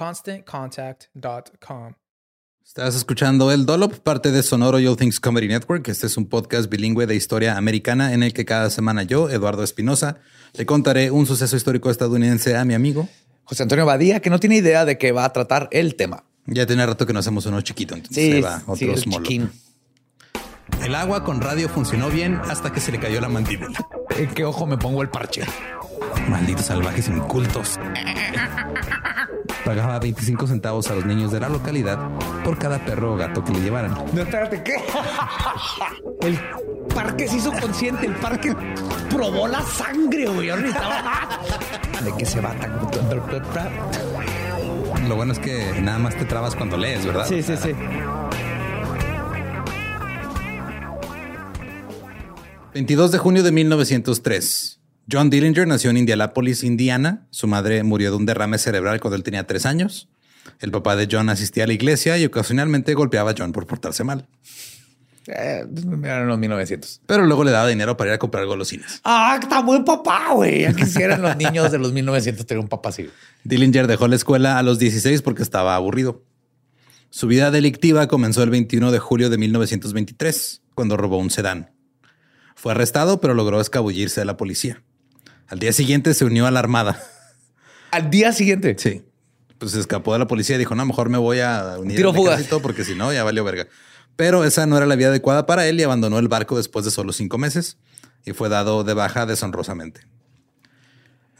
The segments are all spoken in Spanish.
ConstantContact.com. Estás escuchando El Dolop, parte de Sonoro All Things Comedy Network. Este es un podcast bilingüe de historia americana en el que cada semana yo, Eduardo Espinosa, le contaré un suceso histórico estadounidense a mi amigo José Antonio Badía, que no tiene idea de qué va a tratar el tema. Ya tiene rato que no hacemos uno chiquito, entonces Sí, ahí va sí, otro el small. chiquín. El agua con radio funcionó bien hasta que se le cayó la mandíbula. ¿En qué ojo me pongo el parche? Malditos salvajes incultos. Pagaba 25 centavos a los niños de la localidad por cada perro o gato que le llevaran. No, espérate, ¿qué? El parque se hizo consciente, el parque probó la sangre, güey. Necesitaba- ¿De qué se va tan? Lo bueno es que nada más te trabas cuando lees, ¿verdad? Sí, sí, sí. 22 de junio de 1903. John Dillinger nació en Indianapolis, Indiana. Su madre murió de un derrame cerebral cuando él tenía tres años. El papá de John asistía a la iglesia y ocasionalmente golpeaba a John por portarse mal. Eh, eran los 1900. Pero luego le daba dinero para ir a comprar golosinas. Ah, está buen papá, güey. Ya quisieran los niños de los 1900 tener un papá así. Dillinger dejó la escuela a los 16 porque estaba aburrido. Su vida delictiva comenzó el 21 de julio de 1923, cuando robó un sedán. Fue arrestado, pero logró escabullirse de la policía. Al día siguiente se unió a la armada. Al día siguiente. Sí. Pues se escapó de la policía y dijo, no, mejor me voy a unir Tiro al ejército porque si no, ya valió verga. Pero esa no era la vía adecuada para él y abandonó el barco después de solo cinco meses y fue dado de baja deshonrosamente.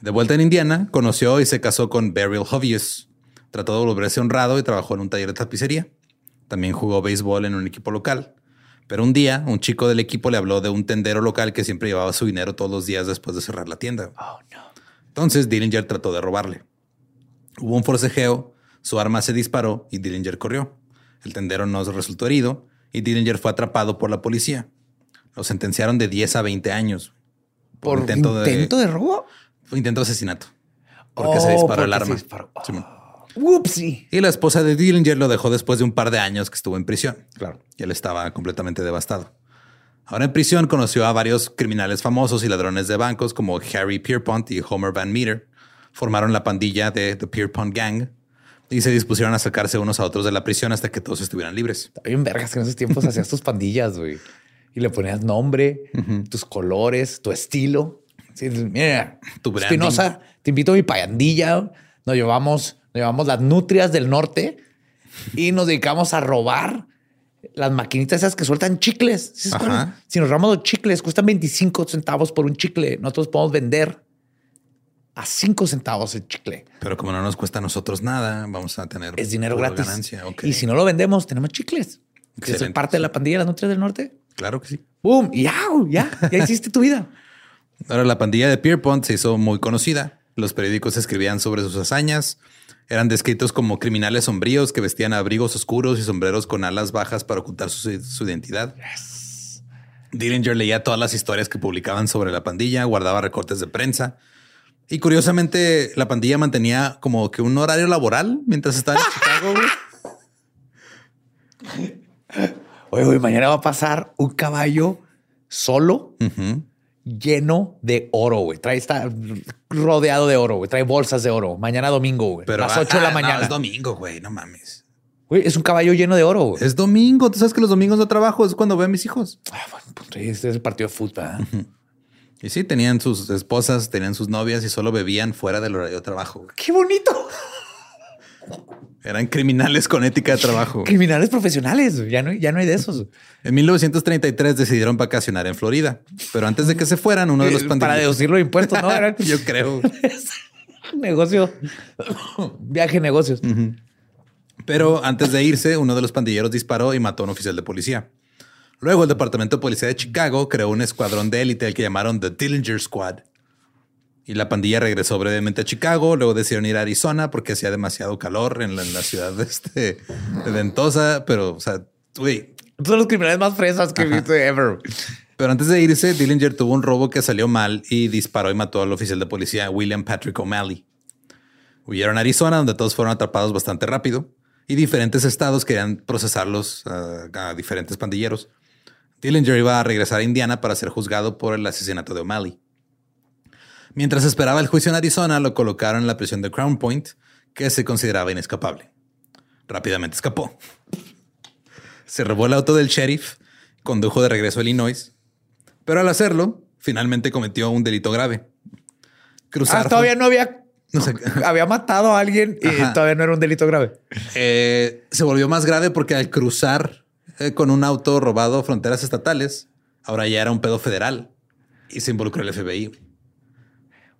De vuelta en Indiana, conoció y se casó con Beryl Hovius. Trató de volverse honrado y trabajó en un taller de tapicería. También jugó béisbol en un equipo local. Pero un día, un chico del equipo le habló de un tendero local que siempre llevaba su dinero todos los días después de cerrar la tienda. Entonces Dillinger trató de robarle. Hubo un forcejeo, su arma se disparó y Dillinger corrió. El tendero no resultó herido y Dillinger fue atrapado por la policía. Lo sentenciaron de 10 a 20 años. ¿Por intento de, robo? Intento de asesinato. Porque Oh, se disparó porque el se arma. disparó. Simón. Whoopsie. Y la esposa de Dillinger lo dejó después de un par de años que estuvo en prisión. Claro. Y él estaba completamente devastado. Ahora en prisión conoció a varios criminales famosos y ladrones de bancos como Harry Pierpont y Homer Van Meter. Formaron la pandilla de The Pierpont Gang y se dispusieron a sacarse unos a otros de la prisión hasta que todos estuvieran libres. Está bien vergas que en esos tiempos hacías tus pandillas, güey. Y le ponías nombre, tus colores, tu estilo. Sí, mira, Tu. Espinosa, te invito a mi payandilla. Nos llevamos, llevamos las nutrias del norte y nos dedicamos a robar las maquinitas esas que sueltan chicles. Si nos robamos los chicles, cuestan 25 centavos por un chicle. Nosotros podemos vender a cinco centavos el chicle. Pero como no nos cuesta a nosotros nada, vamos a tener Es dinero gratis. ganancia. Y si no lo vendemos, tenemos chicles. Que es parte de la pandilla de las nutrias del norte. Claro que sí. ¡Boom! Y ya, ya, ya hiciste tu vida. Ahora, la pandilla de Pierpont se hizo muy conocida. Los periódicos escribían sobre sus hazañas. Eran descritos como criminales sombríos que vestían abrigos oscuros y sombreros con alas bajas para ocultar su, su identidad. Dillinger leía todas las historias que publicaban sobre la pandilla, guardaba recortes de prensa. Y curiosamente, la pandilla mantenía como que un horario laboral mientras estaba en Chicago. güey. Oye, güey, mañana va a pasar un caballo solo. Lleno de oro, güey. Trae, está rodeado de oro, güey. Trae bolsas de oro. Mañana domingo, güey. Pero las 8 de la ah, no, mañana. es domingo, güey. No mames. Güey, es un caballo lleno de oro, güey. Es domingo. Tú sabes que los domingos no trabajo. Es cuando veo a mis hijos. Ah, bueno, pues, este es el partido de fútbol. ¿eh? Y sí, tenían sus esposas, tenían sus novias y solo bebían fuera del horario de trabajo. ¡Qué bonito! Eran criminales con ética de trabajo. Criminales profesionales. Ya no, ya no hay de esos. En 1933 decidieron vacacionar en Florida, pero antes de que se fueran, uno de los Eh, Para pandilleros. deducir los impuestos, ¿no? Era Yo creo. negocio. Viaje, negocios. Pero antes de irse, uno de los pandilleros disparó y mató a un oficial de policía. Luego, el Departamento de Policía de Chicago creó un escuadrón de élite al que llamaron The Dillinger Squad. Y la pandilla regresó brevemente a Chicago, luego decidieron ir a Arizona porque hacía demasiado calor en la, en la ciudad de, este, de Ventosa, pero, o sea, güey, Son los criminales más fresas que he visto ever. Pero antes de irse, Dillinger tuvo un robo que salió mal y disparó y mató al oficial de policía William Patrick O'Malley. Huyeron a Arizona, donde todos fueron atrapados bastante rápido y diferentes estados querían procesarlos a diferentes pandilleros. Dillinger iba a regresar a Indiana para ser juzgado por el asesinato de O'Malley. Mientras esperaba el juicio en Arizona, lo colocaron en la prisión de Crown Point, que se consideraba inescapable. Rápidamente escapó. Se robó el auto del sheriff, condujo de regreso a Illinois, pero al hacerlo, finalmente cometió un delito grave. Cruzar. Ah, todavía no había. No sé. Había matado a alguien y Ajá. todavía no era un delito grave. Eh, se volvió más grave porque al cruzar eh, con un auto robado fronteras estatales, ahora ya era un pedo federal y se involucró el FBI.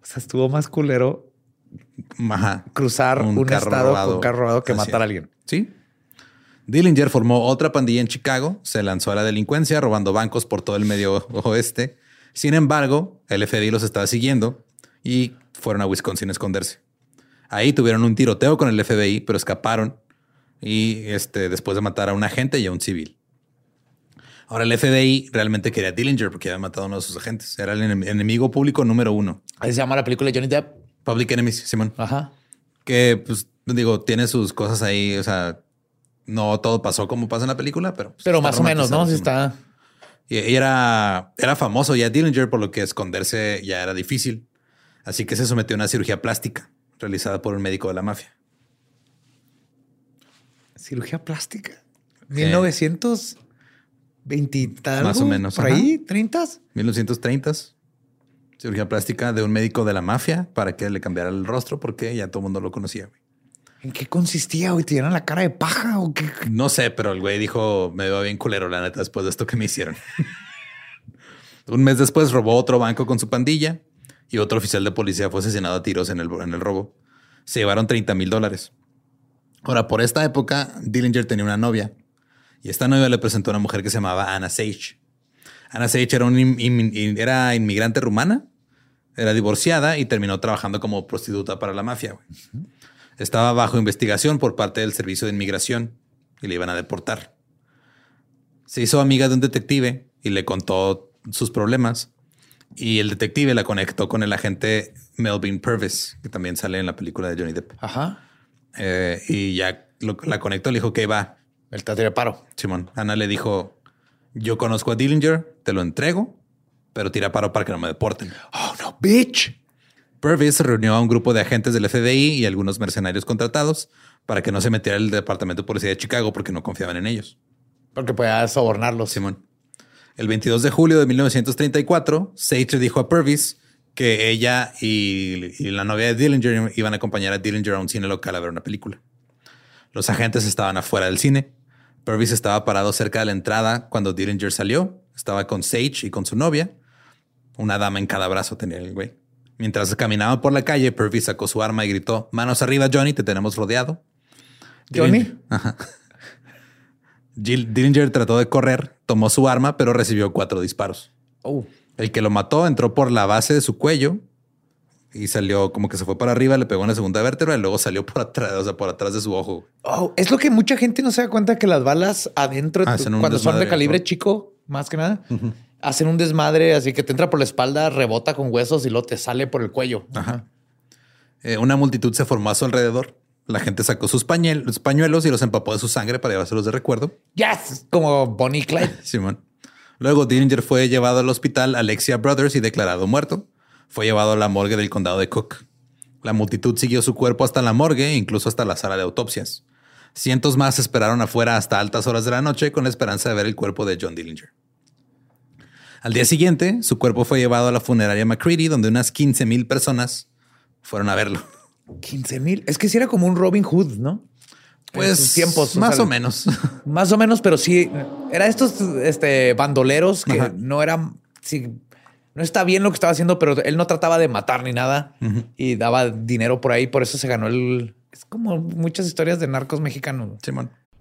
O sea, estuvo más culero Ajá. cruzar un, carro estado robado. con carro robado que Así matar a alguien. Sí. Dillinger formó otra pandilla en Chicago, se lanzó a la delincuencia robando bancos por todo el medio oeste. Sin embargo, el FBI los estaba siguiendo y fueron a Wisconsin a esconderse. Ahí tuvieron un tiroteo con el FBI, pero escaparon y este, después de matar a un agente y a un civil. Ahora el FBI realmente quería a Dillinger porque había matado a uno de sus agentes. Era el enem- enemigo público número uno. Ahí se llama la película de Johnny Depp. Public Enemies, Simón Ajá. que pues digo, tiene sus cosas ahí, o sea, no todo pasó como pasa en la película, pero pues, Pero más o menos, ¿no? Sí está. Y, y era, era famoso ya Dillinger, por lo que esconderse ya era difícil. Así que se sometió a una cirugía plástica realizada por un médico de la mafia. Cirugía plástica. 1920 y tal. Más o menos, Por ajá. ahí, 30. 1930 cirugía plástica de un médico de la mafia para que le cambiara el rostro porque ya todo el mundo lo conocía. güey. ¿En qué consistía, güey? ¿Te dieron la cara de paja o qué? No sé, pero el güey dijo, me veo bien culero, la neta, después de esto que me hicieron. Un mes después robó otro banco con su pandilla y otro oficial de policía fue asesinado a tiros en el, en el robo. Se llevaron 30 mil dólares. Ahora, por esta época, Dillinger tenía una novia y esta novia le presentó a una mujer que se llamaba Anna Sage. Anna Sage era, un in- in- era inmigrante rumana, era divorciada y terminó trabajando como prostituta para la mafia. güey. Estaba bajo investigación por parte del Servicio de Inmigración y le iban a deportar. Se hizo amiga de un detective y le contó sus problemas. Y el detective la conectó con el agente Melvin Purvis, que también sale en la película de Johnny Depp. Ajá. Eh, y ya lo- la conectó, le dijo que va. El teatro de paro. Simón, Ana le dijo, yo conozco a Dillinger, te lo entrego, pero tira paro para que no me deporten. Oh, bitch. Purvis reunió a un grupo de agentes del FBI y algunos mercenarios contratados para que no se metiera el Departamento de Policía de Chicago porque no confiaban en ellos. Porque podía sobornarlos. Simón. El 22 de julio de 1934, Sage dijo a Purvis que ella y, y la novia de Dillinger iban a acompañar a Dillinger a un cine local a ver una película. Los agentes estaban afuera del cine. Purvis estaba parado cerca de la entrada cuando Dillinger salió. Estaba con Sage y con su novia. Una dama en cada brazo tenía el güey. Mientras caminaban por la calle, Purvis sacó su arma y gritó, manos arriba, Johnny, te tenemos rodeado. Johnny. Jill Dillinger trató de correr, tomó su arma, pero recibió cuatro disparos. Oh. El que lo mató entró por la base de su cuello y salió como que se fue para arriba, le pegó en la segunda vértebra y luego salió por atrás, o sea, por atrás de su ojo. Oh, es lo que mucha gente no se da cuenta que las balas adentro, un cuando son de calibre ¿no? chico, más que nada, hacen un desmadre, así que te entra por la espalda, rebota con huesos y luego te sale por el cuello. Ajá. Eh, una multitud se formó a su alrededor. La gente sacó sus pañuel- los pañuelos y los empapó de su sangre para llevárselos de recuerdo. Yes, como Bonnie Clyde. Simón. Luego Dillinger fue llevado al hospital Alexia Brothers y declarado muerto. Fue llevado a la morgue del condado de Cook. La multitud siguió su cuerpo hasta la morgue incluso hasta la sala de autopsias. Cientos más esperaron afuera hasta altas horas de la noche con la esperanza de ver el cuerpo de John Dillinger. Al día siguiente, su cuerpo fue llevado a la funeraria McCready, donde unas 15 mil personas fueron a verlo. 15 mil. Es que sí era como un Robin Hood, ¿no? Pues tiempos. más sea, o menos. Más o menos, pero sí. Era estos este, bandoleros que Ajá. no eran. Sí, no está bien lo que estaba haciendo, pero él no trataba de matar ni nada y daba dinero por ahí. Por eso se ganó el. Es como muchas historias de narcos mexicanos. Simón.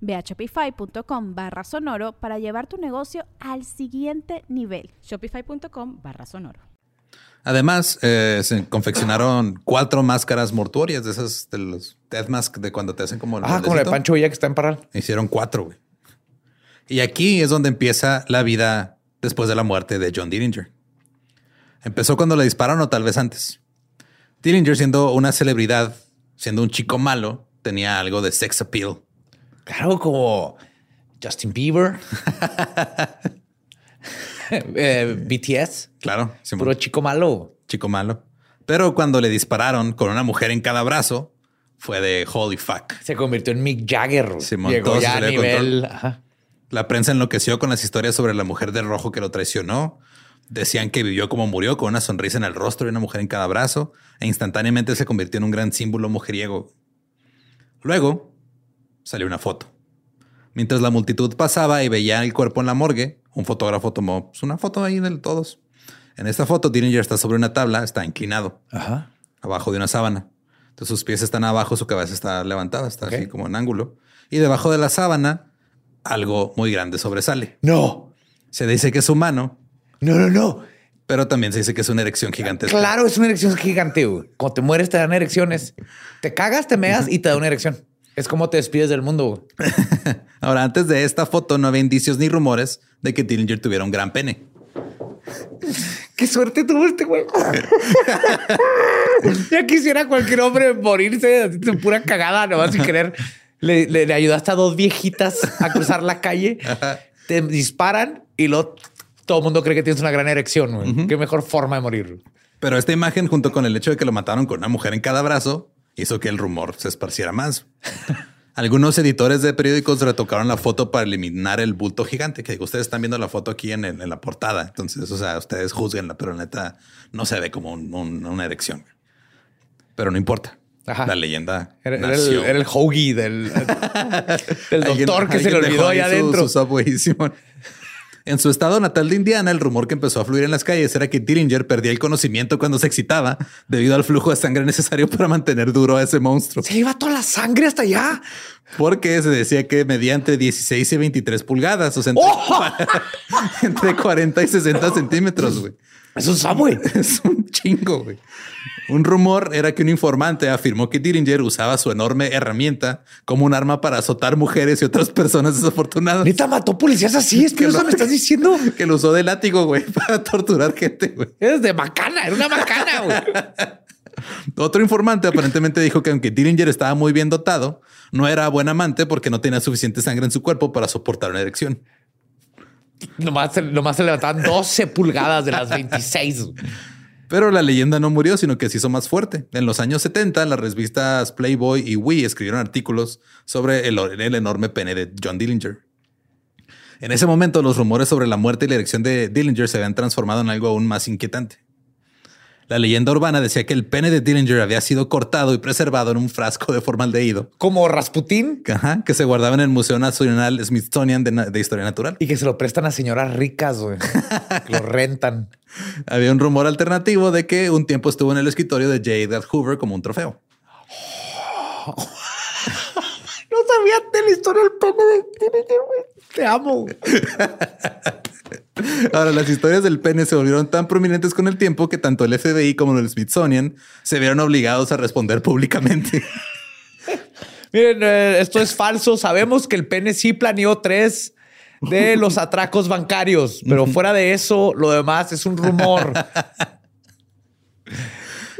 Ve a shopify.com barra sonoro para llevar tu negocio al siguiente nivel. Shopify.com barra sonoro. Además, eh, se confeccionaron cuatro máscaras mortuorias de esas de los death mask de cuando te hacen como el Ah, como la de moldecito. Pancho Villa que está en Parral. Hicieron cuatro, güey. Y aquí es donde empieza la vida después de la muerte de John Dillinger. Empezó cuando le dispararon o tal vez antes. Dillinger siendo una celebridad, siendo un chico malo, tenía algo de sex appeal. Claro, como Justin Bieber. Eh, BTS. Claro, Simón. Puro chico malo. chico malo. Pero cuando le dispararon con una mujer en cada brazo, fue de holy fuck. Se convirtió en Mick Jagger. Simón, Llegó ya a nivel. La prensa enloqueció con las historias sobre la mujer de rojo que lo traicionó. Decían que vivió como murió, con una sonrisa en el rostro y una mujer en cada brazo, e instantáneamente se convirtió en un gran símbolo mujeriego. Luego salió una foto. Mientras la multitud pasaba y veía el cuerpo en la morgue, un fotógrafo tomó pues, una foto ahí de todos. En esta foto, Dillinger está sobre una tabla, está inclinado, Ajá. abajo de una sábana. Entonces sus pies están abajo, su cabeza está levantada, está Ok. así como en ángulo. Y debajo de la sábana, algo muy grande sobresale. No, Se dice que es humano, no, no, no. pero también se dice que es una erección gigantesca. Claro, es una erección gigante. güey. Cuando te mueres, te dan erecciones. Te cagas, te meas y te da una erección. Es como te despides del mundo. Ahora, antes de esta foto no había indicios ni rumores de que Dillinger tuviera un gran pene. Qué suerte tuvo este güey. ya quisiera cualquier hombre morirse de pura cagada, nomás sin querer. Le, le- le ayudaste a dos viejitas a cruzar la calle, te disparan y luego todo el mundo cree que tienes una gran erección. güey. Qué mejor forma de morir. Pero esta imagen, junto con el hecho de que lo mataron con una mujer en cada brazo, hizo que el rumor se esparciera más. Algunos editores de periódicos retocaron la foto para eliminar el bulto gigante, que ustedes están viendo la foto aquí en, el- en la portada. Entonces, o sea, ustedes juzguenla, pero neta no se ve como un- un- una erección. Pero no importa. Ajá. La leyenda Era, era el, era el del, del Alguien- doctor que se le olvidó ahí su- adentro. su. En su estado natal de Indiana, el rumor que empezó a fluir en las calles era que Dillinger perdía el conocimiento cuando se excitaba debido al flujo de sangre necesario para mantener duro a ese monstruo. Se iba toda la sangre hasta allá. Porque se decía que medía entre 16 y 23 pulgadas, o sea, entre, ¡Oh! entre 40 y 60 centímetros, güey. Es un Subway. Es un chingo, güey. Un rumor era que un informante afirmó que Dillinger usaba su enorme herramienta como un arma para azotar mujeres y otras personas desafortunadas. Neta mató policías así. Es que lo- me estás diciendo. Que lo usó de látigo, güey, para torturar gente, güey. Es de macana. Era una macana, güey. Otro informante aparentemente dijo que aunque Dillinger estaba muy bien dotado, no era buen amante porque no tenía suficiente sangre en su cuerpo para soportar una erección. Nomás, se- levantaban 12 pulgadas de las 26. Pero la leyenda no murió, sino que se hizo más fuerte. En los años 70, las revistas Playboy y Wii escribieron artículos sobre el, el enorme pene de John Dillinger. En ese momento, los rumores sobre la muerte y la erección de Dillinger se habían transformado en algo aún más inquietante. La leyenda urbana decía que el pene de Dillinger había sido cortado y preservado en un frasco de formaldehído Como Rasputín ajá, que se guardaba en el Museo Nacional Smithsonian de, Historia Natural. y que se lo prestan a señoras ricas, güey. Lo rentan. Había un rumor alternativo de que un tiempo estuvo en el escritorio de J. Edgar Hoover como un trofeo. No sabía de la historia del pene de Dillinger, güey. Te amo. Ahora, las historias del pene se volvieron tan prominentes con el tiempo que tanto el FBI como el Smithsonian se vieron obligados a responder públicamente. Miren, eh, esto es falso. Sabemos que el pene sí planeó tres de los atracos bancarios, pero fuera de eso, lo demás es un rumor.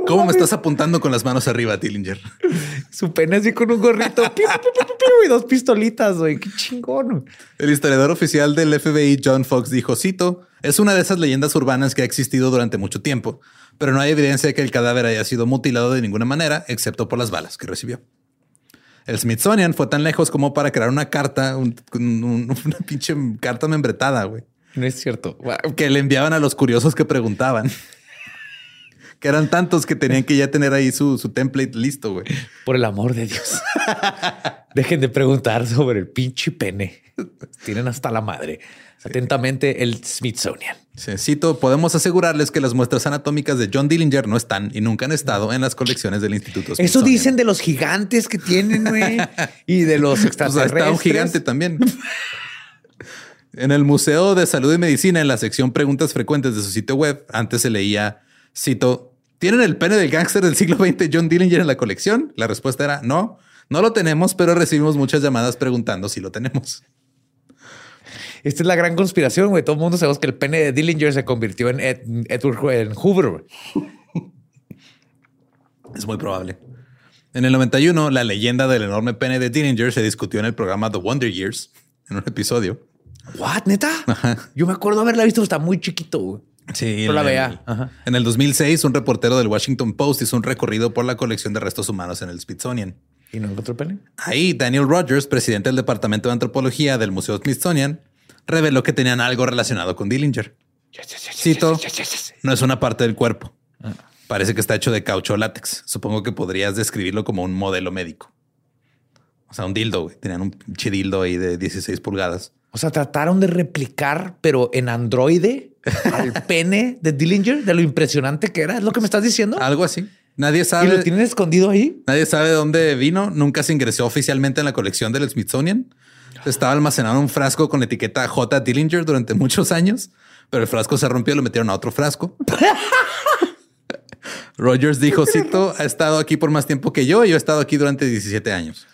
¿Cómo me estás apuntando con las manos arriba, Tillinger? Su pene así con un gorrito piu, piu, piu, piu, piu, y dos pistolitas, güey. Qué chingón. El historiador oficial del FBI, John Fox, dijo, cito, es una de esas leyendas urbanas que ha existido durante mucho tiempo, pero no hay evidencia de que el cadáver haya sido mutilado de ninguna manera, excepto por las balas que recibió. El Smithsonian fue tan lejos como para crear una carta, un- un- una pinche carta membretada, güey. No es cierto. que le enviaban a los curiosos que preguntaban. Que eran tantos que tenían que ya tener ahí su, su template listo, güey. Por el amor de Dios. Dejen de preguntar sobre el pinche pene. Tienen hasta la madre. Atentamente, el Smithsonian. Sí, Cito, podemos asegurarles que las muestras anatómicas de John Dillinger no están y nunca han estado en las colecciones del Instituto Eso dicen de los gigantes que tienen, güey. Y de los Pues extraterrestres. está un gigante también. en el Museo de Salud y Medicina, en la sección Preguntas Frecuentes de su sitio web, antes se leía, cito, ¿tienen el pene del gángster del siglo XX John Dillinger en la colección? La respuesta era no, no lo tenemos, pero recibimos muchas llamadas preguntando si lo tenemos. Esta es la gran conspiración, güey. Todo el mundo sabemos que el pene de Dillinger se convirtió en Ed- Edward en Hoover. Es muy probable. En el 91, la leyenda del enorme pene de Dillinger se discutió en el programa The Wonder Years, en un episodio. What, neta? Yo me acuerdo haberla visto, está muy chiquito. Sí, la en vea. En el 2006, un reportero del Washington Post hizo un recorrido por la colección de restos humanos en el Smithsonian. ¿Y no encontró pene? Ahí, Daniel Rogers, presidente del Departamento de Antropología del Museo Smithsonian, reveló que tenían algo relacionado con Dillinger. Cito, no es una parte del cuerpo. Parece que está hecho de caucho látex. Supongo que podrías describirlo como un modelo médico. O sea, un dildo, güey. Tenían un pinche dildo ahí de 16 pulgadas. O sea, trataron de replicar, pero en androide, al pene de Dillinger, de lo impresionante que era. ¿Es lo que me estás diciendo? Algo así. Nadie ¿Y sabe. lo tienen escondido ahí? Nadie sabe de dónde vino. Nunca se ingresó oficialmente en la colección del Smithsonian. Estaba almacenado en un frasco con la etiqueta J. Dillinger durante muchos años, pero el frasco se rompió y lo metieron a otro frasco. Rogers dijo, cito, ha estado aquí por más tiempo que yo y yo he estado aquí durante 17 años.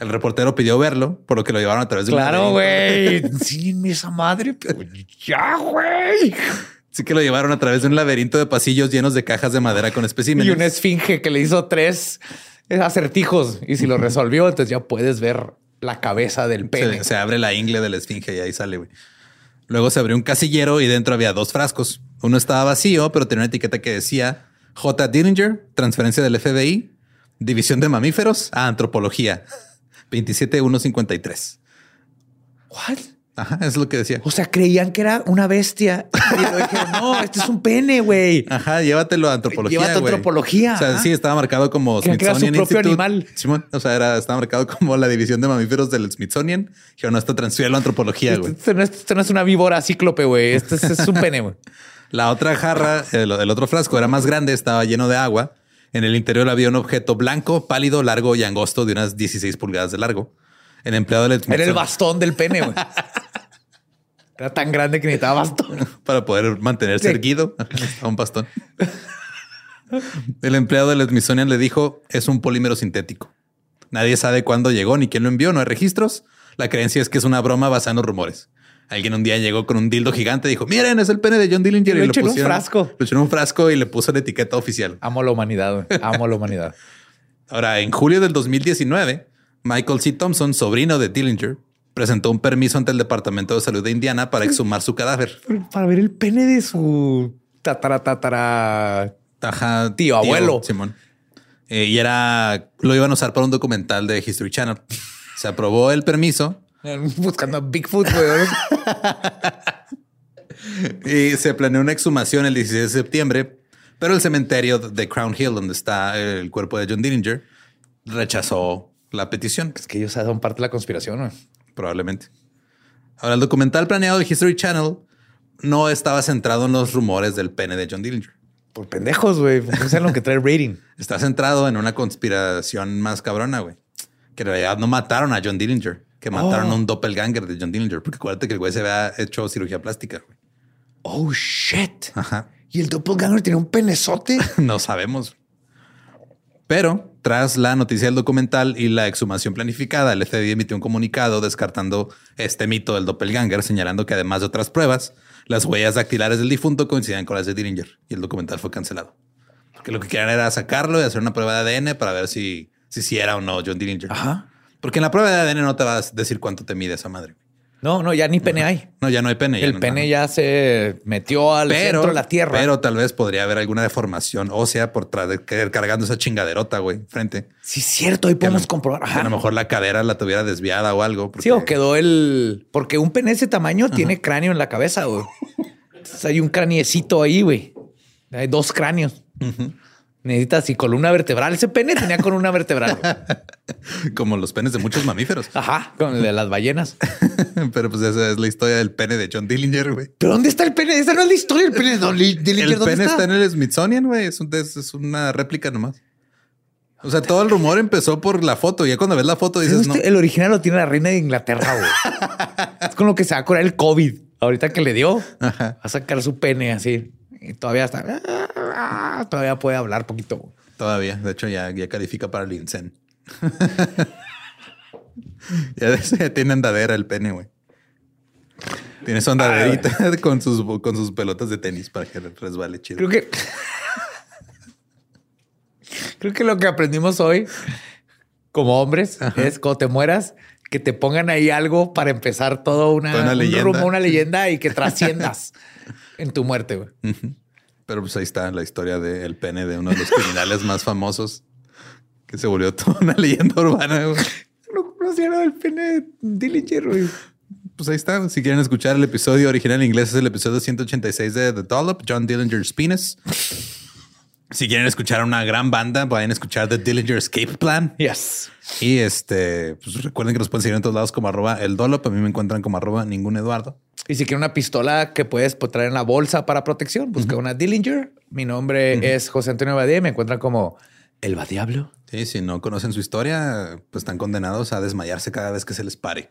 El reportero pidió verlo, por lo que lo llevaron a través de un Claro, güey. Enséñenme esa madre. pero ya, güey. Así que lo llevaron a través de un laberinto de pasillos llenos de cajas de madera con Y especímenes. una esfinge que le hizo tres acertijos. Y si lo resolvió, entonces ya puedes ver la cabeza del pene. Se, se abre la ingle de la esfinge y ahí sale, güey. Luego se abrió un casillero y dentro había dos frascos. Uno estaba vacío, pero tenía una etiqueta que decía J. Dillinger, transferencia del FBI, división de mamíferos a antropología, 27153. What? Ajá, es lo que decía. O sea, creían que era una bestia. Y lo dijeron, no, este es un pene, güey. Ajá, llévatelo a antropología. Llévate a güey. antropología, O sea, ajá. sí, estaba marcado como Creían que era su Smithsonian propio Institute. animal. Simón, o sea, era, estaba marcado como la división de mamíferos del Smithsonian. Dijeron, no, esto transfiere a antropología, güey. Este, no es, este no es una víbora cíclope, güey. Este es, es un pene, güey. La otra jarra, el, el otro frasco era más grande, estaba lleno de agua En el interior había un objeto blanco, pálido, largo y angosto de unas 16 pulgadas de largo. El empleado del Era el bastón del pene, güey. Era tan grande que necesitaba bastón. para poder mantenerse Sí. erguido a un bastón. El empleado del Smithsonian le dijo, es un polímero sintético. Nadie sabe cuándo llegó ni quién lo envió, no hay registros. La creencia es que es una broma basada en los rumores. Alguien un día llegó con un dildo gigante y dijo, miren, es el pene de John Dillinger. Y lo en un frasco. Lo en un frasco y le puso la etiqueta oficial. Amo la humanidad. Amo la humanidad. Ahora, en julio del 2019, Michael C. Thompson, sobrino de Dillinger, presentó un permiso ante el Departamento de Salud de Indiana para exhumar su cadáver. Para ver el pene de su tatara tatara. Ajá, Tío, abuelo. Simón. Eh, y era, lo iban a usar para un documental de History Channel. Se aprobó el permiso Buscando a Bigfoot, güey. y se planeó una exhumación el 16 de septiembre, pero el cementerio de Crown Hill, donde está el cuerpo de John Dillinger, rechazó la petición, Es que ellos son parte de la conspiración, güey. probablemente. Ahora, el documental planeado de History Channel no estaba centrado en los rumores del pene de John Dillinger. Por pendejos, güey. No sé lo que trae rating. Está centrado en una conspiración más cabrona, güey. Que en realidad no mataron a John Dillinger, que mataron Oh. a un doppelganger de John Dillinger. Porque acuérdate que el güey se había hecho cirugía plástica, güey. Oh, shit. Ajá. Y el doppelganger tiene un penezote. No sabemos. Pero tras la noticia del documental y la exhumación planificada, el FBI emitió un comunicado descartando este mito del doppelganger, señalando que además de otras pruebas, las huellas dactilares del difunto coincidían con las de Dillinger y el documental fue cancelado. Porque lo que querían era sacarlo y hacer una prueba de ADN para ver si, si, sí era o no John Dillinger. Ajá. Porque en la prueba de ADN no te vas a decir cuánto te mide esa madre. No, no, ya ni pene hay. No, ya no hay pene. ya El no- pene ya se metió al centro de la tierra. Pero tal vez podría haber alguna deformación ósea por querer cargando esa chingaderota, güey, frente. sí, cierto. Ahí podemos Que comprobar. que Ajá. a lo mejor la cadera la tuviera desviada o algo. porque- Sí, o quedó el. Porque un pene de ese tamaño tiene cráneo en la cabeza, güey. Entonces hay un craniecito ahí, güey. Hay dos cráneos. Necesitas y columna vertebral. Ese pene tenía columna vertebral. Como los penes de muchos mamíferos. Ajá, con el de las ballenas. Pero pues esa es la historia del pene de John Dillinger, güey. ¿Pero dónde está el pene? Esa no es la historia del pene de Li- Dillinger. El ¿Dónde pene está? en el Smithsonian, güey. Es, un- es- es una réplica nomás. O sea, todo el rumor empezó por la foto. Ya cuando ves la foto dices, no. El original lo tiene la reina de Inglaterra, güey. es con lo que se va a curar el COVID. Ahorita que le dio, va a sacar su pene así. Y todavía está. Todavía puede hablar poquito. Todavía. De hecho, ya, ya califica para el INSEN. ya, ya tiene andadera el pene, güey. Tiene su andaderita con sus, con sus pelotas de tenis para que resbale chido. Creo que. Creo que lo que aprendimos hoy como hombres es cuando te mueras, que te pongan ahí algo para empezar toda una, un rumbo, una leyenda y que trasciendas en tu muerte. güey. Pero pues ahí está la historia del pene de uno de los criminales más famosos que se volvió toda una leyenda urbana. güey. No conocieron el pene de Dillinger, güey. Pues ahí está. Si quieren escuchar el episodio original en inglés, es el episodio 186 de The Dollop, John Dillinger's Penis. Si quieren escuchar a una gran banda, pueden escuchar The Dillinger Escape Plan. Yes. Y este, pues recuerden que nos pueden seguir en todos lados como arroba el Dollop. A mí me encuentran como arroba ningún Eduardo. Y si quieren una pistola que puedes traer en la bolsa para protección, busca una Dillinger. Mi nombre es José Antonio Badía. Me encuentran como el Badiablo. Sí, si no conocen su historia, pues están condenados a desmayarse cada vez que se les pare.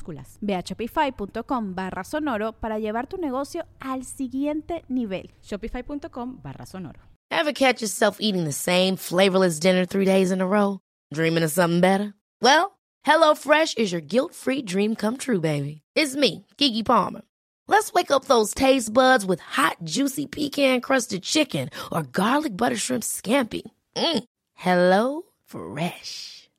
minúsculas. Ve a shopify.com barra sonoro para llevar tu negocio al siguiente nivel. Shopify.com barra sonoro. Ever catch yourself eating the same flavorless dinner three days in a row? Dreaming of something better? Well, HelloFresh is your guilt-free dream come true, baby. It's me, Kiki Palmer. Let's wake up those taste buds with hot, juicy pecan-crusted chicken or garlic butter shrimp scampi. Mm. Hello Fresh.